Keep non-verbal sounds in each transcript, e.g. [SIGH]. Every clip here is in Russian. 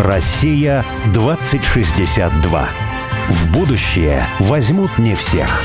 Россия 2062. В будущее возьмут не всех.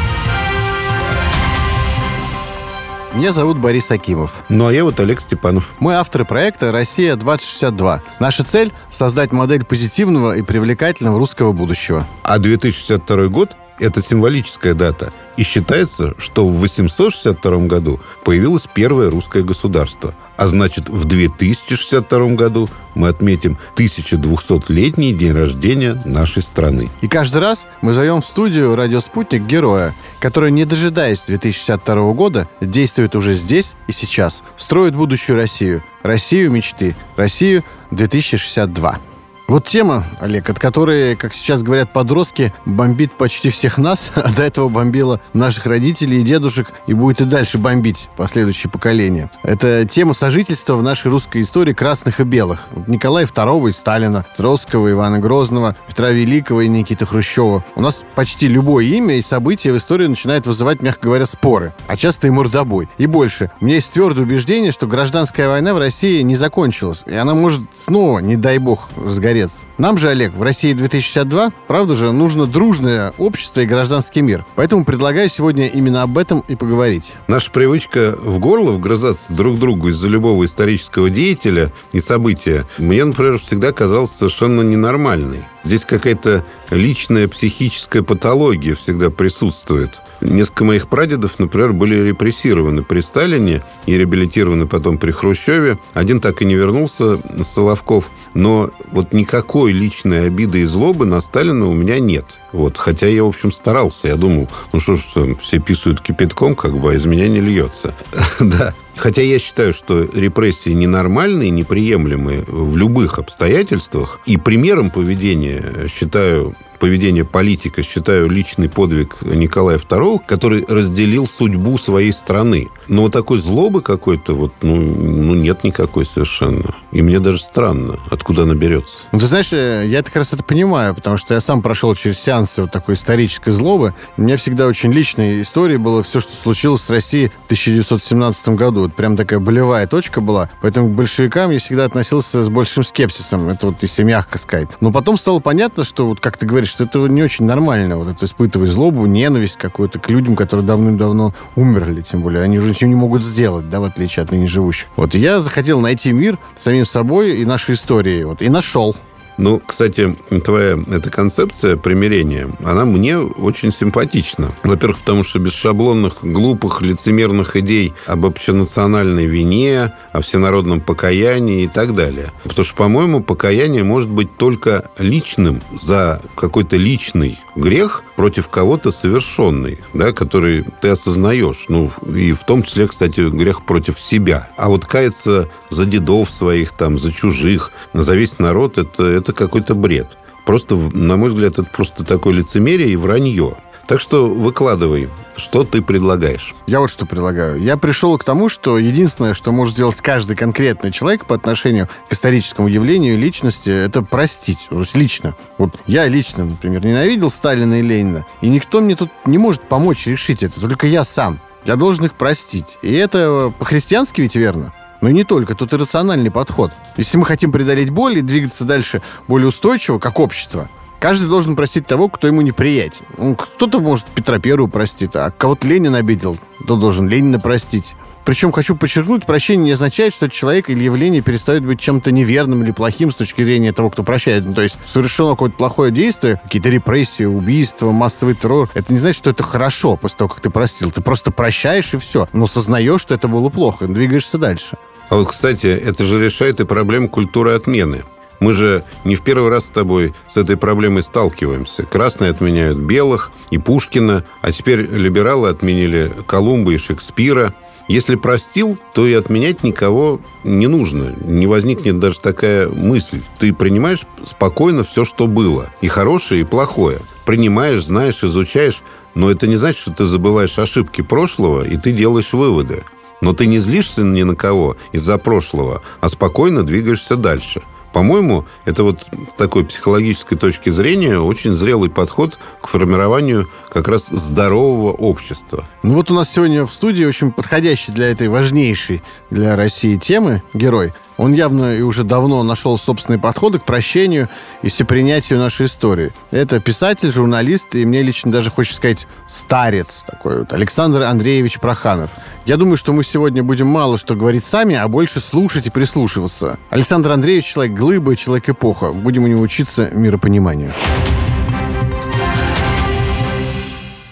Меня зовут Борис Акимов. Ну, а я вот Олег Степанов. Мы авторы проекта «Россия-2062». Наша цель – создать модель позитивного и привлекательного русского будущего. А 2062 год это символическая дата. И считается, что в 862 году появилось первое русское государство. А значит, в 2062 году мы отметим 1200-летний день рождения нашей страны. И каждый раз мы зовем в студию «Радио Спутник» героя, который, не дожидаясь 2062 года, действует уже здесь и сейчас, строит будущую Россию. Россию мечты. Россию 2062. Вот тема, Олег, от которой, как сейчас говорят подростки, бомбит почти всех нас, [LAUGHS] а до этого бомбила наших родителей и дедушек, и будет и дальше бомбить последующие поколения. Это тема сожительства в нашей русской истории красных и белых. Николая II и Сталина, Троцкого, Ивана Грозного, Петра Великого и Никиты Хрущева. У нас почти любое имя и событие в истории начинает вызывать, мягко говоря, споры, а часто и мордобой. И больше. У меня есть твердое убеждение, что гражданская война в России не закончилась, и она может снова, не дай бог, сгореть дворец. Нам же, Олег, в России 2062, правда же, нужно дружное общество и гражданский мир. Поэтому предлагаю сегодня именно об этом и поговорить. Наша привычка в горло вгрызаться друг другу из-за любого исторического деятеля и события мне, например, всегда казалась совершенно ненормальной. Здесь какая-то личная психическая патология всегда присутствует. Несколько моих прадедов, например, были репрессированы при Сталине и реабилитированы потом при Хрущеве. Один так и не вернулся, Соловков. Но вот никакой личной обиды и злобы на Сталина у меня нет. Вот. Хотя я, в общем, старался. Я думал, ну что ж, все писают кипятком, как бы, а из меня не льется. [LAUGHS] да. Хотя я считаю, что репрессии ненормальные, неприемлемые в любых обстоятельствах. И примером поведения считаю поведение политика считаю личный подвиг Николая II, который разделил судьбу своей страны. Но вот такой злобы какой-то вот, ну, ну нет никакой совершенно. И мне даже странно, откуда она берется. Ну, ты знаешь, э, я как раз это понимаю, потому что я сам прошел через сеансы вот такой исторической злобы. У меня всегда очень личной историей было все, что случилось с Россией в 1917 году. Вот прям такая болевая точка была. Поэтому к большевикам я всегда относился с большим скепсисом. Это вот если мягко сказать. Но потом стало понятно, что вот как ты говоришь, что это не очень нормально, вот это испытывать злобу, ненависть какую-то к людям, которые давным-давно умерли, тем более. Они уже ничего не могут сделать, да, в отличие от ныне живущих. Вот я захотел найти мир самим собой и нашей историей, вот, и нашел. Ну, кстати, твоя эта концепция примирения, она мне очень симпатична. Во-первых, потому что без шаблонных, глупых, лицемерных идей об общенациональной вине, о всенародном покаянии и так далее. Потому что, по-моему, покаяние может быть только личным за какой-то личный грех против кого-то совершенный, да, который ты осознаешь. Ну, и в том числе, кстати, грех против себя. А вот каяться за дедов своих, там, за чужих, за весь народ, это, это какой-то бред. Просто, на мой взгляд, это просто такое лицемерие и вранье. Так что выкладывай, что ты предлагаешь? Я вот что предлагаю. Я пришел к тому, что единственное, что может сделать каждый конкретный человек по отношению к историческому явлению личности, это простить. То есть лично. Вот я лично, например, ненавидел Сталина и Ленина, и никто мне тут не может помочь решить это, только я сам. Я должен их простить. И это по-христиански ведь верно? Но не только, тут и рациональный подход. Если мы хотим преодолеть боль и двигаться дальше более устойчиво, как общество, каждый должен простить того, кто ему неприятен. Ну, кто-то, может, Петра Первого простит, а кого-то Ленин обидел, то должен Ленина простить. Причем хочу подчеркнуть, прощение не означает, что человек или явление перестает быть чем-то неверным или плохим с точки зрения того, кто прощает. Ну, то есть совершено какое-то плохое действие, какие-то репрессии, убийства, массовый террор. Это не значит, что это хорошо после того, как ты простил. Ты просто прощаешь и все. Но сознаешь, что это было плохо, и двигаешься дальше. А вот, кстати, это же решает и проблему культуры отмены. Мы же не в первый раз с тобой с этой проблемой сталкиваемся. Красные отменяют белых и Пушкина, а теперь либералы отменили Колумба и Шекспира. Если простил, то и отменять никого не нужно. Не возникнет даже такая мысль. Ты принимаешь спокойно все, что было. И хорошее, и плохое. Принимаешь, знаешь, изучаешь. Но это не значит, что ты забываешь ошибки прошлого, и ты делаешь выводы. Но ты не злишься ни на кого из-за прошлого, а спокойно двигаешься дальше. По-моему, это вот с такой психологической точки зрения очень зрелый подход к формированию как раз здорового общества. Ну вот у нас сегодня в студии очень подходящий для этой важнейшей для России темы герой Он явно и уже давно нашел собственные подходы к прощению и всепринятию нашей истории. Это писатель, журналист, и мне лично даже хочется сказать старец такой вот, Александр Андреевич Проханов. Я думаю, что мы сегодня будем мало что говорить сами, а больше слушать и прислушиваться. Александр Андреевич человек глыба, человек эпоха. Будем у него учиться миропониманию.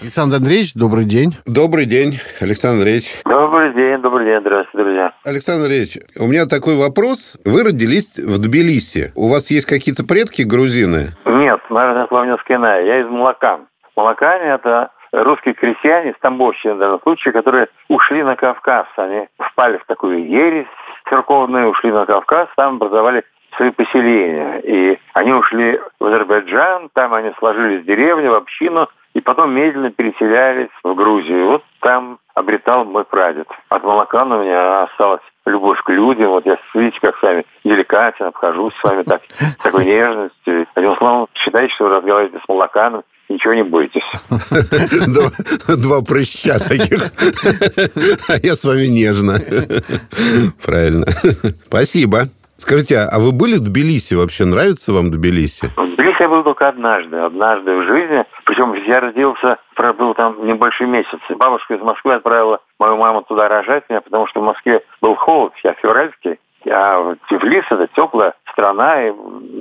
Александр Андреевич, добрый день. Добрый день, Александр Андреевич. Добрый день, добрый день, здравствуйте, друзья. Александр Андреевич, у меня такой вопрос. Вы родились в Тбилиси. У вас есть какие-то предки грузины? Нет, наверное, славянская. Я из Малакан. Малакане – это русские крестьяне, стамбовщины в данном случае, которые ушли на Кавказ. Они впали в такую ересь церковную, ушли на Кавказ, там образовали свои поселения. И они ушли в Азербайджан, там они сложились в деревню, в общину, и потом медленно переселялись в Грузию. Вот там обретал мой прадед. От молока у меня осталась любовь к людям. Вот я, видите, как с вами деликатен, обхожусь с вами так, с такой нежностью. Одним словом, считайте, что вы разговариваете с молоканом, ничего не бойтесь. Два прыща таких. А я с вами нежно. Правильно. Спасибо. Скажите, а вы были в Тбилиси вообще? Нравится вам Тбилиси? В Тбилиси я был только однажды. Однажды в жизни. Причем я родился, пробыл там небольшой месяц. Бабушка из Москвы отправила мою маму туда рожать меня, потому что в Москве был холод, я февральский. А Тифлис – это теплая страна, и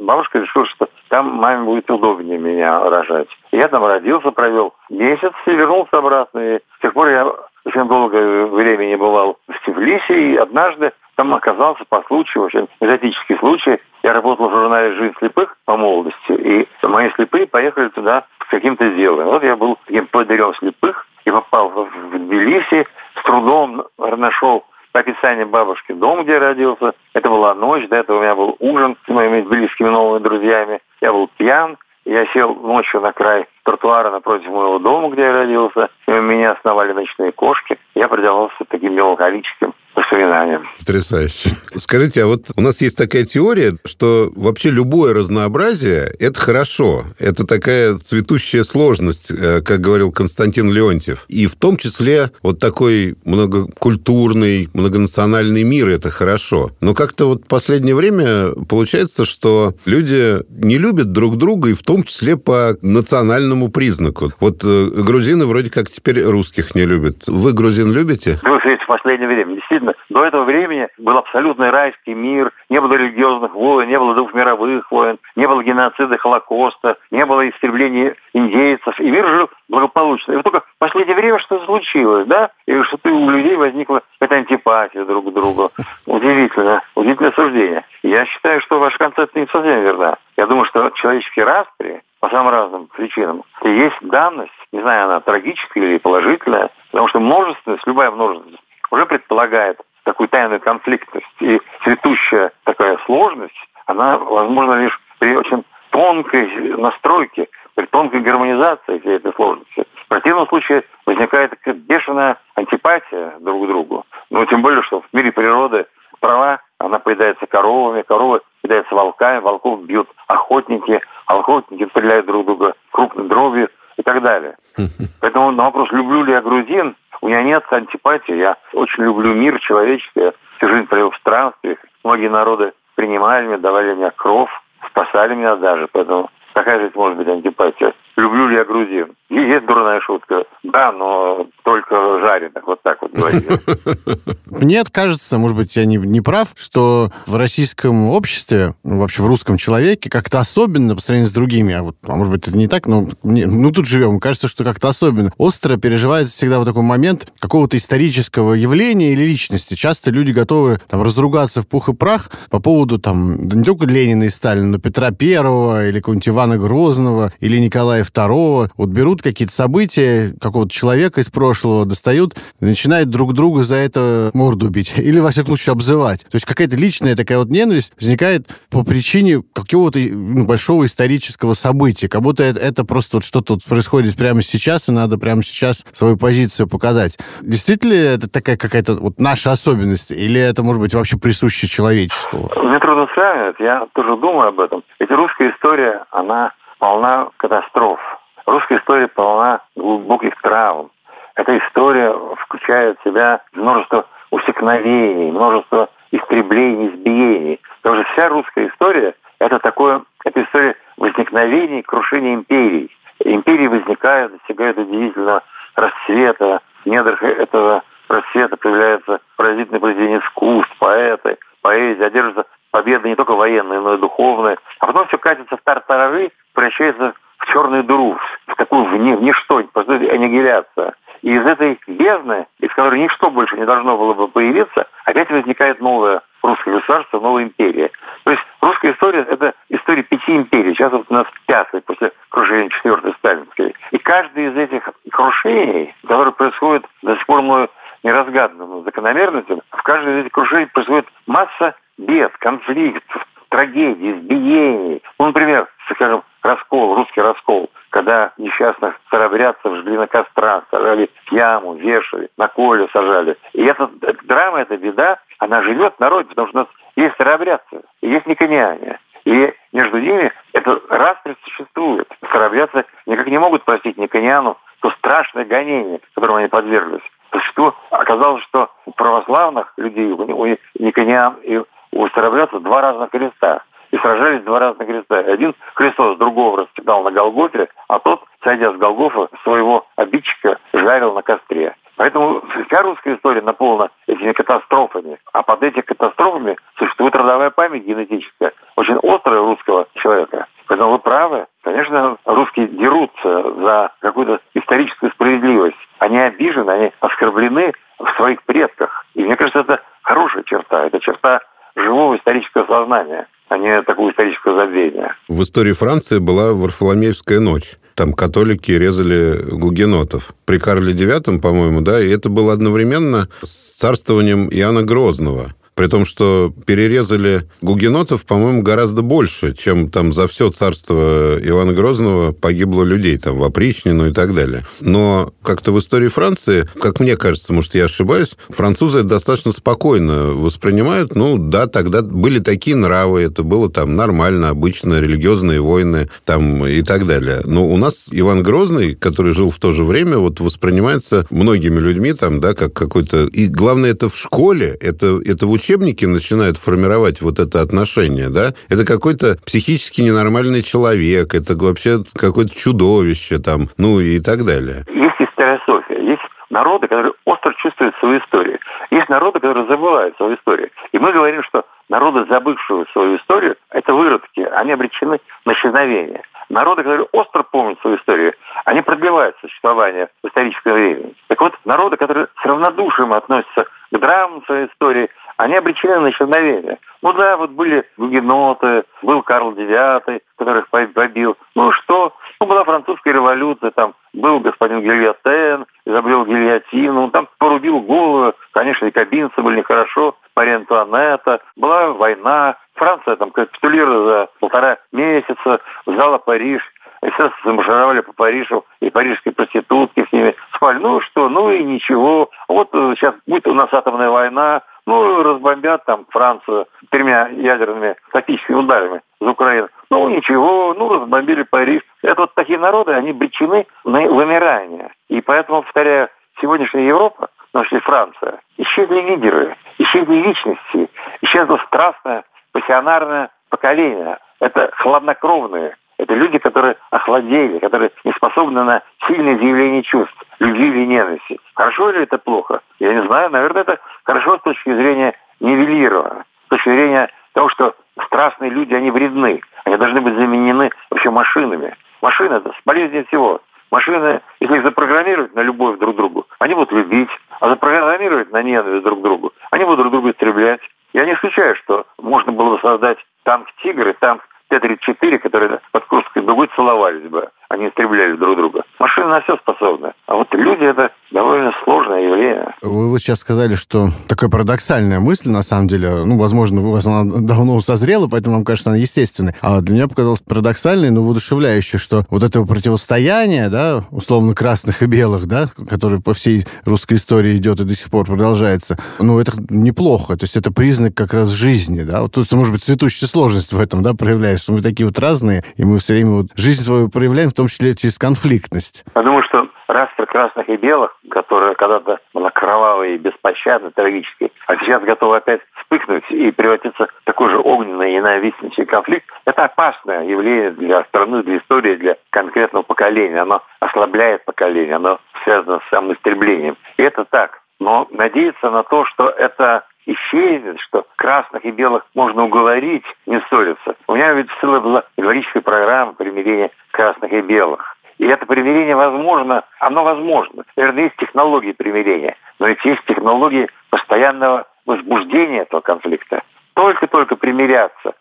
бабушка решила, что там маме будет удобнее меня рожать. Я там родился, провел месяц и вернулся обратно. И с тех пор я очень долгое время не бывал в Тифлисе, и однажды там оказался по случаю, очень экзотический случай. Я работал в журнале «Жизнь слепых» по молодости, и мои слепые поехали туда с каким-то делом. Вот я был таким поводырем слепых и попал в Тбилиси, с трудом нашел по описанию бабушки дом, где я родился. Это была ночь, до этого у меня был ужин с моими близкими новыми друзьями. Я был пьян, я сел ночью на край тротуара напротив моего дома, где я родился. И меня основали ночные кошки. Я предавался таким меланхолическим воспоминаниям. Потрясающе. Скажите, а вот у нас есть такая теория, что вообще любое разнообразие – это хорошо. Это такая цветущая сложность, э, как говорил Константин Леонтьев. И в том числе вот такой многокультурный, многонациональный мир – это хорошо. Но как-то вот в последнее время получается, что люди не любят друг друга, и в том числе по национальному признаку. Вот э, грузины вроде как теперь русских не любят. Вы грузин любите? Вы в последнее время действительно видно, до этого времени был абсолютный райский мир, не было религиозных войн, не было двух мировых войн, не было геноцида Холокоста, не было истребления индейцев, и мир жил благополучно. И вот только в последнее время что случилось, да? И что у людей возникла эта антипатия друг к другу. Удивительно, удивительное суждение. Я считаю, что ваша концепция не совсем верна. Я думаю, что человеческие распри по самым разным причинам. И есть данность, не знаю, она трагическая или положительная, потому что множественность, любая множественность, уже предполагает такую тайную конфликтность. И цветущая такая сложность, она возможна лишь при очень тонкой настройке, при тонкой гармонизации всей этой сложности. В противном случае возникает такая бешеная антипатия друг к другу. Ну, тем более, что в мире природы права, она поедается коровами, коровы поедаются волками, волков бьют охотники, охотники стреляют друг друга крупной дробью и так далее. [LAUGHS] Поэтому на вопрос, люблю ли я грузин, у меня нет антипатии. Я очень люблю мир человеческий. Я всю жизнь провел в странствиях. Многие народы принимали меня, давали мне кров, спасали меня даже. Поэтому какая это может быть антипатия? Люблю ли я грузин? И есть дурная шутка. Да, но только жареных, вот так вот говорили. Мне кажется, может быть, я не, не прав, что в российском обществе, ну, вообще в русском человеке, как-то особенно по сравнению с другими, а, вот, а может быть, это не так, но мне, ну тут живем, кажется, что как-то особенно. Остро переживает всегда вот такой момент какого-то исторического явления или личности. Часто люди готовы там разругаться в пух и прах по поводу там не только Ленина и Сталина, но Петра Первого или какого-нибудь Ивана Грозного или Николая Второго. Вот берут какие-то события какого-то человека из прошлого, достают, начинают друг друга за это морду бить. [LAUGHS] Или, во всяком случае, обзывать. То есть какая-то личная такая вот ненависть возникает по причине какого-то ну, большого исторического события. Как будто это, это просто вот что-то вот происходит прямо сейчас, и надо прямо сейчас свою позицию показать. Действительно ли это такая какая-то вот наша особенность? Или это, может быть, вообще присуще человечеству? Мне трудно сравнивать. Я тоже думаю об этом. Ведь русская история, она полна катастроф. Русская история полна глубоких травм. Эта история включает в себя множество усекновений, множество истреблений, избиений. вся русская история – это такое, это история возникновения и крушения империй. Империи возникают, достигают удивительного расцвета. В недрах этого расцвета появляются поразительные произведения искусств, поэты, поэзия, одержится победы не только военные, но и духовные. А потом все катится в тартарары, превращается в черную дыру, в такую в, ни, в ничто, происходит аннигиляция. И из этой бездны, из которой ничто больше не должно было бы появиться, опять возникает новое русское государство, новая империя. То есть русская история – это история пяти империй. Сейчас вот у нас пятая после крушения четвертой сталинской. И каждый из этих крушений, которые происходят до сих пор мною неразгаданным закономерностям, в каждой из этих крушений происходит масса бед, конфликтов, трагедий, избиений. Ну, например, скажем, раскол, русский раскол, когда несчастных старобрядцев жгли на кострах, сажали в яму, вешали, на коле сажали. И эта, эта драма, эта беда, она живет в народе, потому что у нас есть старобрядцы, и есть никоняне. И между ними это распри существует. Старобрядцы никак не могут простить Никониану то страшное гонение, которому они подверглись. Что оказалось, что у православных людей, у Никониан и у старобрядцев два разных креста. И сражались два разных креста. Один Христос другого распятал на Голгофе, а тот, сойдя с Голгофа, своего обидчика жарил на костре. Поэтому вся русская история наполнена этими катастрофами. А под этими катастрофами существует родовая память генетическая, очень острая русского человека. Поэтому вы правы. Конечно, русские дерутся за какую-то историческую справедливость. Они обижены, они оскорблены в своих предках. И мне кажется, это хорошая черта. Это черта живого исторического сознания, а не такого исторического забвения. В истории Франции была Варфоломеевская ночь. Там католики резали гугенотов. При Карле IX, по-моему, да, и это было одновременно с царствованием Иоанна Грозного. При том, что перерезали гугенотов, по-моему, гораздо больше, чем там за все царство Ивана Грозного погибло людей, там, в опричнину и так далее. Но как-то в истории Франции, как мне кажется, может, я ошибаюсь, французы это достаточно спокойно воспринимают. Ну, да, тогда были такие нравы, это было там нормально, обычно, религиозные войны там и так далее. Но у нас Иван Грозный, который жил в то же время, вот воспринимается многими людьми там, да, как какой-то... И главное, это в школе, это, это в учебники начинают формировать вот это отношение, да, это какой-то психически ненормальный человек, это вообще какое-то чудовище там, ну и так далее. Есть историософия, есть народы, которые остро чувствуют свою историю. Есть народы, которые забывают свою историю. И мы говорим, что народы, забывшие свою историю, это выродки, они обречены на исчезновение. Народы, которые остро помнят свою историю, они продлевают существование в историческое время. Так вот, народы, которые с равнодушием относятся к драмам своей истории, они обречены на исчезновение. Ну да, вот были гугеноты, был Карл IX, которых побил. Ну что? Ну, была французская революция, там был господин Гильотен, изобрел гильотину, там порубил голову, конечно, и кабинцы были нехорошо, Мария Антуанетта, была война, Франция там капитулировала за полтора месяца, взяла Париж, естественно, замаршировали по Парижу, и парижские проститутки с ними спали. Ну что, ну и ничего. Вот сейчас э, будет у нас атомная война, ну, разбомбят там Францию тремя ядерными тактическими ударами из Украины. Ну, ничего, ну, разбомбили Париж. Это вот такие народы, они обречены на вымирание. И поэтому, повторяю, сегодняшняя Европа, в том Франция, исчезли лидеры, исчезли личности, исчезло страстное, пассионарное поколение. Это хладнокровные, это люди, которые охладели, которые не способны на сильное заявление чувств, любви или ненависти. Хорошо или это плохо? Я не знаю. Наверное, это хорошо с точки зрения нивелирования, с точки зрения того, что страстные люди, они вредны. Они должны быть заменены вообще машинами. Машины – это полезнее всего. Машины, если их запрограммировать на любовь друг к другу, они будут любить, а запрограммировать на ненависть друг к другу, они будут друг друга истреблять. Я не исключаю, что можно было бы создать танк «Тигр» и танк Т-34, которые под Дугой целовались бы, они истребляли друг друга. Машины на все способны. А вот люди — явление. Вы вот сейчас сказали, что такая парадоксальная мысль, на самом деле, ну, возможно, у вас она [LAUGHS] давно созрела, поэтому вам кажется она естественной. А для меня показалось парадоксальной, но воодушевляющей, что вот этого противостояния, да, условно красных и белых, да, которое по всей русской истории идет и до сих пор продолжается, ну, это неплохо. То есть это признак как раз жизни, да. Вот тут, может быть, цветущая сложность в этом, да, проявляется, что мы такие вот разные, и мы все время вот жизнь свою проявляем, в том числе через конфликтность. Я думаю, что растр красных и белых, которая когда-то была кровавой и беспощадной, трагической, а сейчас готова опять вспыхнуть и превратиться в такой же огненный и ненавистничий конфликт – это опасное явление для страны, для истории, для конкретного поколения. Оно ослабляет поколение, оно связано с самоистреблением. И это так. Но надеяться на то, что это исчезнет, что красных и белых можно уговорить не ссориться. У меня ведь целая была говорическая программа примирения красных и белых. И это примирение возможно, оно возможно. Наверное, есть технологии примирения, но ведь есть технологии постоянного возбуждения этого конфликта. Только-только примиряться,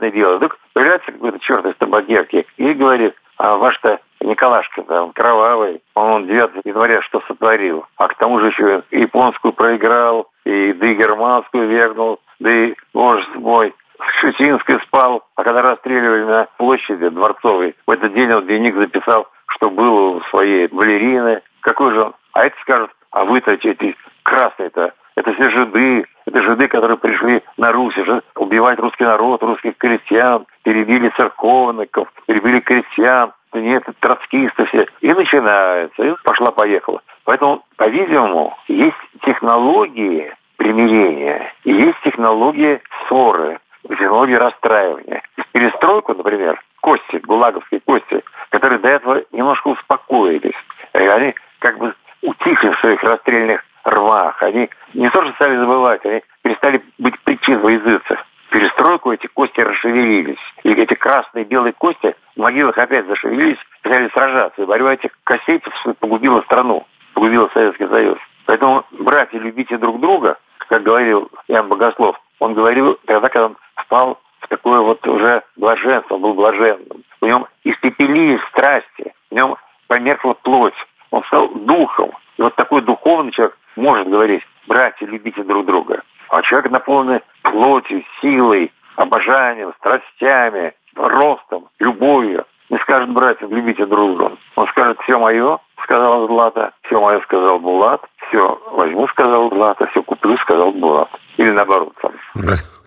и белый. Вдруг появляется какой-то черт из табакерки и говорит, а ваш-то Николашка, он кровавый, он 9 января что сотворил, а к тому же еще японскую проиграл, и да и германскую вергнул, да и, боже мой, в Шучинской спал, а когда расстреливали на площади Дворцовой, в этот день он дневник записал, что было у своей балерины. Какой же он? А это скажут, а вы-то эти красные-то, это все жиды, это жиды, которые пришли на Русь, уже убивать русский народ, русских крестьян, перебили церковников, перебили крестьян, нет, троцкисты все. И начинается, и пошла-поехала. Поэтому, по-видимому, есть технологии примирения, и есть технологии ссоры, технологии расстраивания. Перестройку, например, кости, гулаговские кости, которые до этого немножко успокоились. Они как бы утихли в своих расстрельных рвах. Они не то что стали забывать, они перестали быть причин во языцах. Перестройку эти кости расшевелились. И эти красные и белые кости в могилах опять зашевелились, стали сражаться. И борьба этих костей погубила страну, погубила Советский Союз. Поэтому, братья, любите друг друга, как говорил Ян Богослов. Он говорил тогда, когда он впал в такое вот уже блаженство, был блаженным. В нем испепелились страсти, в нем померкла плоть, он стал духом. И вот такой духовный человек может говорить, братья, любите друг друга. А человек наполненный плотью, силой, обожанием, страстями, ростом, любовью, не скажет, братья, любите друг друга. Он скажет, все мое, сказал Злата, все мое, сказал Булат, все возьму, сказал Злата, все куплю, сказал Булат. Или наоборот. Там. [LAUGHS]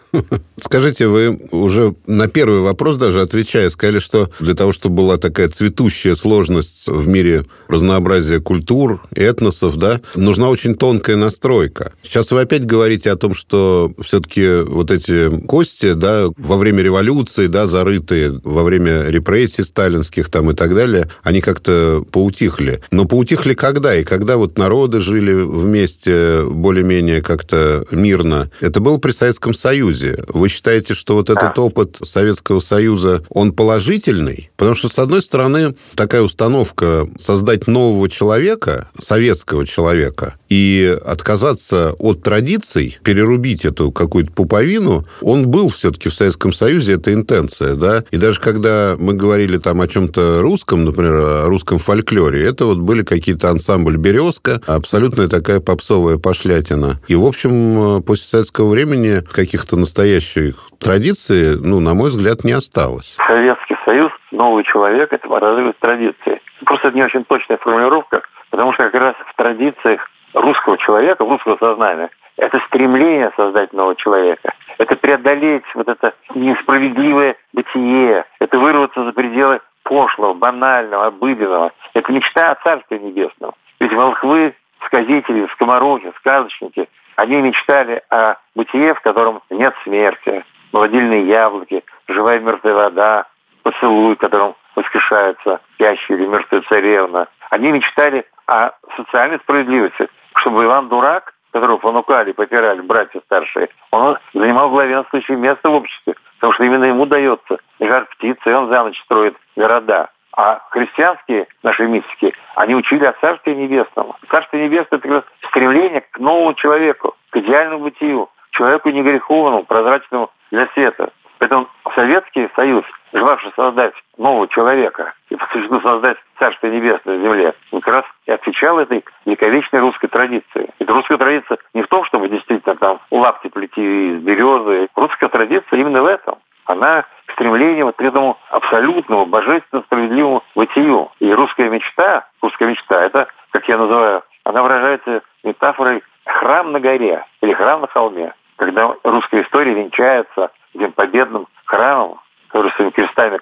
Скажите, вы уже на первый вопрос даже отвечая, сказали, что для того, чтобы была такая цветущая сложность в мире разнообразия культур, этносов, да, нужна очень тонкая настройка. Сейчас вы опять говорите о том, что все-таки вот эти кости, да, во время революции, да, зарытые во время репрессий сталинских там и так далее, они как-то поутихли. Но поутихли когда? И когда вот народы жили вместе более-менее как-то мирно? Это было при Советском Союзе. Союзе. Вы считаете, что вот этот опыт Советского Союза, он положительный? Потому что, с одной стороны, такая установка создать нового человека, советского человека, и отказаться от традиций, перерубить эту какую-то пуповину, он был все-таки в Советском Союзе, это интенция, да? И даже когда мы говорили там о чем-то русском, например, о русском фольклоре, это вот были какие-то ансамбль «Березка», абсолютная такая попсовая пошлятина. И, в общем, после советского времени каких-то настоящих традиций, ну, на мой взгляд, не осталось. Советский Союз, новый человек, это разрыв традиции. Просто это не очень точная формулировка, потому что как раз в традициях русского человека, русского сознания, это стремление создать нового человека. Это преодолеть вот это несправедливое бытие. Это вырваться за пределы пошлого, банального, обыденного. Это мечта о Царстве Небесном. Ведь волхвы, сказители, скоморохи, сказочники, они мечтали о бытие, в котором нет смерти, молодильные яблоки, живая мертвая вода, поцелуй, которым воскрешается спящая или мертвая царевна. Они мечтали о социальной справедливости, чтобы Иван Дурак, которого понукали, попирали братья старшие, он занимал главенствующее место в обществе, потому что именно ему дается жар птицы, и он за ночь строит города. А христианские наши мистики, они учили о Царстве Небесном. Царство Небесное – это стремление к новому человеку, к идеальному бытию, человеку негреховному, прозрачному для света. Поэтому Советский Союз, желавший создать нового человека и по существу создать Царство Небесное на земле, как раз и отвечал этой вековечной русской традиции. И русская традиция не в том, чтобы действительно там лапти плети из березы. Русская традиция именно в этом. Она стремление вот к этому абсолютному, божественно справедливому бытию. И русская мечта, русская мечта, это, как я называю, она выражается метафорой храм на горе или храм на холме, когда русская история венчается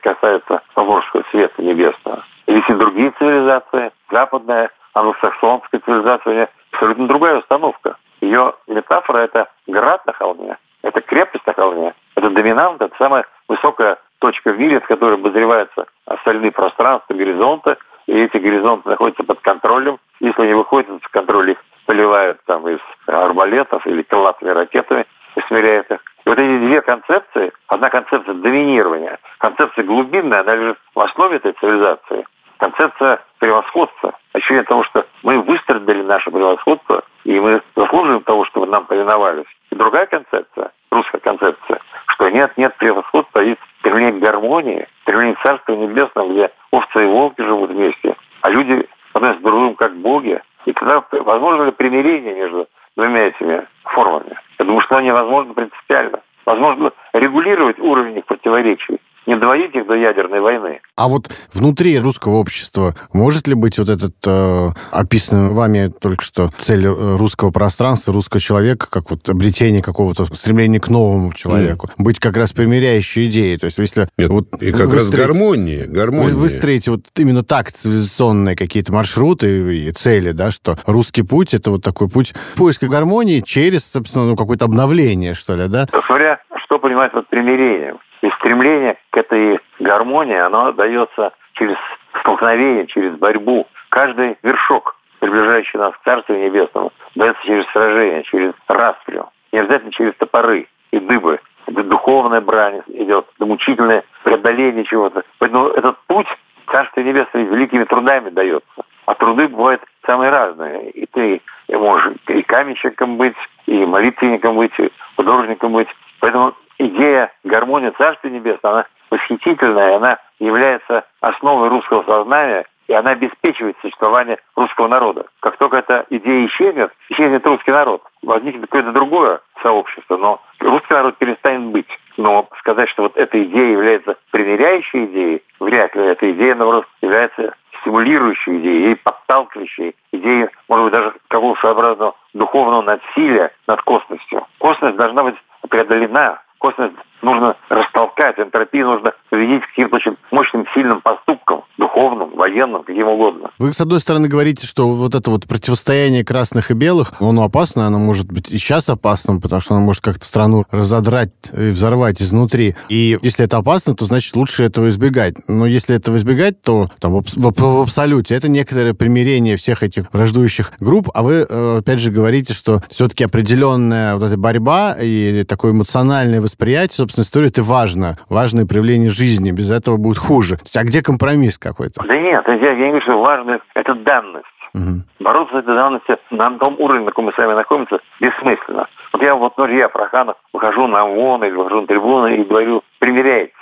касается Поморского света небесного. Ведь и другие цивилизации, западная, англосаксонская цивилизация, у нее абсолютно другая установка. Ее метафора – это град на холме, это крепость на холме, это доминант – это самая высокая точка в мире, с которой обозреваются остальные пространства, горизонты, и эти горизонты находятся под контролем. Если они выходят из контроля, их поливают там из арбалетов или крылатыми ракетами, усмиряют их. Эти две концепции, одна концепция доминирования, концепция глубинная, она лежит в основе этой цивилизации, концепция превосходства, ощущение того, что мы выстрадали наше превосходство, и мы заслуживаем того, чтобы нам повиновались. И другая концепция, русская концепция, что нет, нет превосходства, есть стремление к гармонии, стремление к Царству Небесному, где овцы и волки живут вместе, а люди относятся друг к другу как боги. И тогда возможно ли примирение между двумя этими формами? Я думаю, что невозможно принципиально. Возможно регулировать уровень их противоречий не доводить их до ядерной войны. А вот внутри русского общества может ли быть вот этот э, описанный вами только что цель э, русского пространства, русского человека, как вот обретение какого-то стремления к новому человеку, mm. быть как раз примиряющей идеей? То есть если... Нет, вот и как раз гармония. гармония. Вы выстроите вот именно так цивилизационные какие-то маршруты и цели, да, что русский путь — это вот такой путь поиска гармонии через, собственно, ну, какое-то обновление, что ли, да? Смотря что понимать под примирением. И стремление к этой гармонии, оно дается через столкновение, через борьбу. Каждый вершок, приближающий нас к Царству Небесному, дается через сражение, через расприю. Не обязательно через топоры и дыбы. Это духовная брань идет, это мучительное преодоление чего-то. Поэтому этот путь Царство Небесное великими трудами дается. А труды бывают самые разные. И ты можешь и каменщиком быть, и молитвенником быть, и художником быть. Поэтому идея гармонии Царства Небесного, она восхитительная, она является основой русского сознания, и она обеспечивает существование русского народа. Как только эта идея исчезнет, исчезнет русский народ. Возникнет какое-то другое сообщество, но русский народ перестанет быть. Но сказать, что вот эта идея является примиряющей идеей, вряд ли. Эта идея, наоборот, является стимулирующей идеей, и подталкивающей идеей, может быть, даже какого-то своеобразного духовного насилия над косностью. Косность должна быть преодолена. Космос нужно растолкать, энтропию нужно победить каким-то очень мощным, сильным поступком, духовным, военным, каким угодно. Вы, с одной стороны, говорите, что вот это вот противостояние красных и белых, оно опасно, оно может быть и сейчас опасным, потому что оно может как-то страну разодрать и взорвать изнутри. И если это опасно, то значит лучше этого избегать. Но если этого избегать, то там, в, в, в абсолюте это некоторое примирение всех этих враждующих групп, а вы, э, опять же, говорите, что все-таки определенная вот эта борьба и такое эмоциональное восприятие, собственно, история это важно. Важное проявление жизни. Без этого будет хуже. А где компромисс какой-то? Да нет, я, я не говорю, что важно это данность. Угу. Бороться с этой данностью на том уровне, на каком мы с вами находимся, бессмысленно. Вот я вот, ну, я, Проханов, выхожу на ООН или выхожу на трибуну и говорю, примеряйтесь.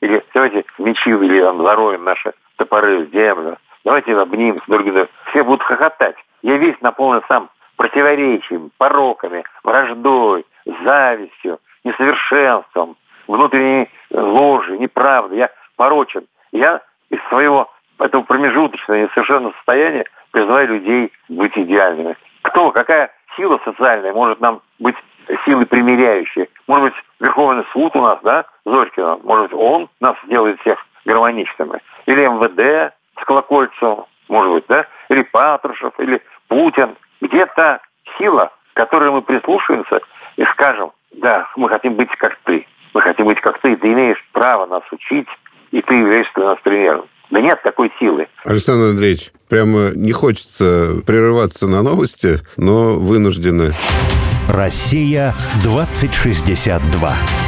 Или давайте мечи или там, зароем наши топоры в землю. Давайте обнимемся друг друга. Все будут хохотать. Я весь наполнен сам противоречием, пороками, враждой, завистью, несовершенством, внутренней ложи, неправды. Я порочен. Я из своего этого промежуточного несовершенного состояния призываю людей быть идеальными. Кто, какая сила социальная может нам быть силой примиряющей? Может быть, Верховный суд у нас, да, Зорькина, может быть, он нас сделает всех гармоничными? Или МВД с Колокольцевым, может быть, да? Или Патрушев, или Путин. Где та сила, к которой мы прислушаемся и скажем, да, мы хотим быть как ты. Мы хотим быть как ты. Ты имеешь право нас учить, и ты являешься для нас примером. Да нет такой силы. Александр Андреевич, прямо не хочется прерываться на новости, но вынуждены. Россия 2062.